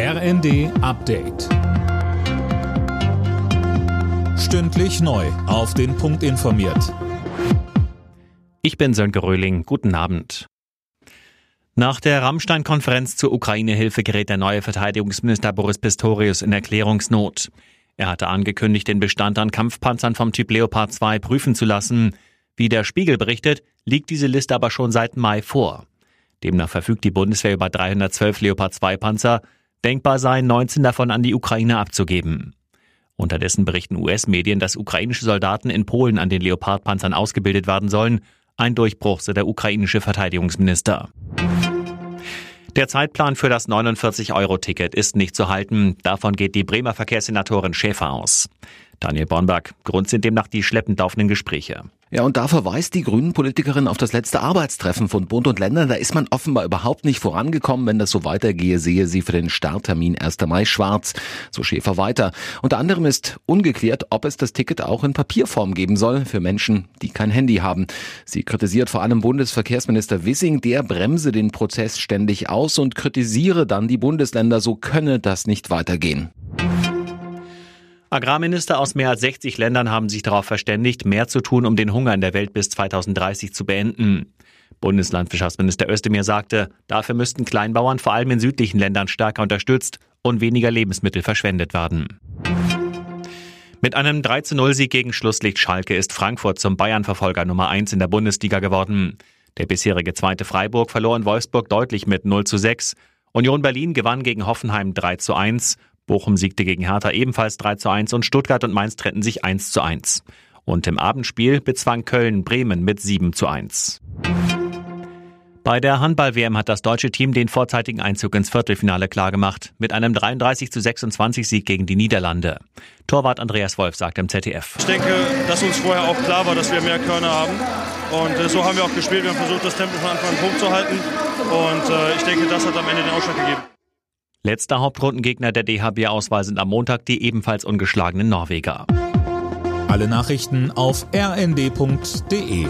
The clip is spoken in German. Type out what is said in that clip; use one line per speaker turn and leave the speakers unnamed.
RND Update. Stündlich neu. Auf den Punkt informiert.
Ich bin Sönke Röhling. Guten Abend. Nach der Rammstein-Konferenz zur Ukraine-Hilfe gerät der neue Verteidigungsminister Boris Pistorius in Erklärungsnot. Er hatte angekündigt, den Bestand an Kampfpanzern vom Typ Leopard 2 prüfen zu lassen. Wie der Spiegel berichtet, liegt diese Liste aber schon seit Mai vor. Demnach verfügt die Bundeswehr über 312 Leopard 2 Panzer, Denkbar sei, 19 davon an die Ukraine abzugeben. Unterdessen berichten US-Medien, dass ukrainische Soldaten in Polen an den Leopardpanzern ausgebildet werden sollen. Ein Durchbruch, so der ukrainische Verteidigungsminister. Der Zeitplan für das 49-Euro-Ticket ist nicht zu halten. Davon geht die Bremer Verkehrssenatorin Schäfer aus. Daniel Bornberg, Grund sind demnach die schleppend laufenden Gespräche.
Ja, und da verweist die Grünen-Politikerin auf das letzte Arbeitstreffen von Bund und Ländern. Da ist man offenbar überhaupt nicht vorangekommen. Wenn das so weitergehe, sehe sie für den Starttermin 1. Mai schwarz. So Schäfer weiter. Unter anderem ist ungeklärt, ob es das Ticket auch in Papierform geben soll für Menschen, die kein Handy haben. Sie kritisiert vor allem Bundesverkehrsminister Wissing, der bremse den Prozess ständig aus und kritisiere dann die Bundesländer, so könne das nicht weitergehen.
Agrarminister aus mehr als 60 Ländern haben sich darauf verständigt, mehr zu tun, um den Hunger in der Welt bis 2030 zu beenden. Bundeslandwirtschaftsminister Özdemir sagte, dafür müssten Kleinbauern vor allem in südlichen Ländern stärker unterstützt und weniger Lebensmittel verschwendet werden. Mit einem 3-0-Sieg gegen Schlusslicht Schalke ist Frankfurt zum Bayern-Verfolger Nummer 1 in der Bundesliga geworden. Der bisherige zweite Freiburg verlor in Wolfsburg deutlich mit 0 zu 6. Union Berlin gewann gegen Hoffenheim 3 zu 1 Bochum siegte gegen Hertha ebenfalls 3 zu 1 und Stuttgart und Mainz trennten sich 1 zu 1. Und im Abendspiel bezwang Köln Bremen mit 7 zu 1. Bei der Handball-WM hat das deutsche Team den vorzeitigen Einzug ins Viertelfinale klargemacht, mit einem 33 zu 26 Sieg gegen die Niederlande. Torwart Andreas Wolf sagt im ZDF.
Ich denke, dass uns vorher auch klar war, dass wir mehr Körner haben. Und äh, so haben wir auch gespielt. Wir haben versucht, das Tempo von Anfang an hochzuhalten. Und äh, ich denke, das hat am Ende den Ausschlag gegeben.
Letzter Hauptrundengegner der DHB-Auswahl sind am Montag die ebenfalls ungeschlagenen Norweger.
Alle Nachrichten auf rnd.de